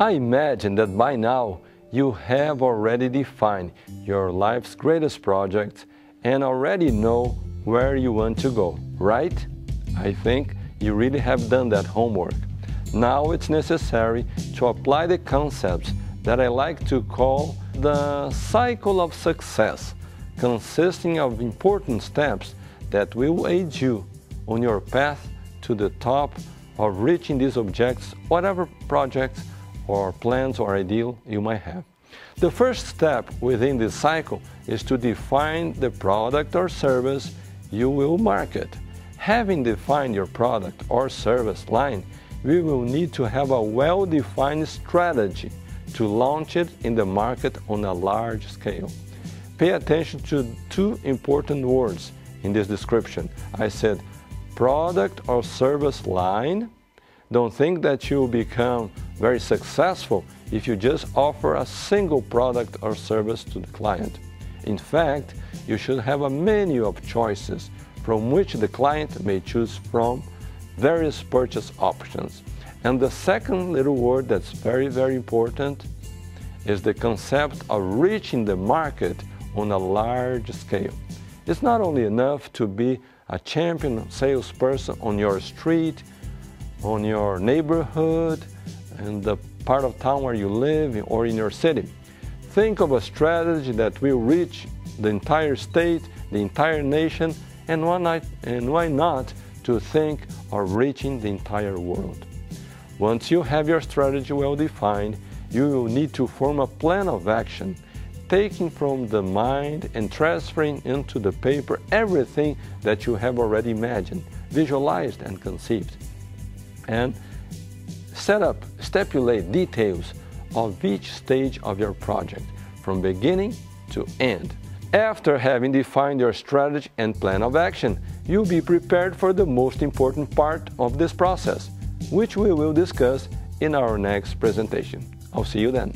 I imagine that by now you have already defined your life's greatest project and already know where you want to go, right? I think you really have done that homework. Now it's necessary to apply the concepts that I like to call the cycle of success, consisting of important steps that will aid you on your path to the top of reaching these objects, whatever projects or plans or ideal you might have. The first step within this cycle is to define the product or service you will market. Having defined your product or service line, we will need to have a well-defined strategy to launch it in the market on a large scale. Pay attention to two important words in this description. I said product or service line. Don't think that you'll become very successful if you just offer a single product or service to the client. In fact, you should have a menu of choices from which the client may choose from various purchase options. And the second little word that's very, very important is the concept of reaching the market on a large scale. It's not only enough to be a champion salesperson on your street, on your neighborhood, in the part of town where you live, or in your city. Think of a strategy that will reach the entire state, the entire nation, and why not, and why not to think of reaching the entire world. Once you have your strategy well defined, you will need to form a plan of action, taking from the mind and transferring into the paper everything that you have already imagined, visualized, and conceived. And set up, stipulate details of each stage of your project, from beginning to end. After having defined your strategy and plan of action, you'll be prepared for the most important part of this process, which we will discuss in our next presentation. I'll see you then.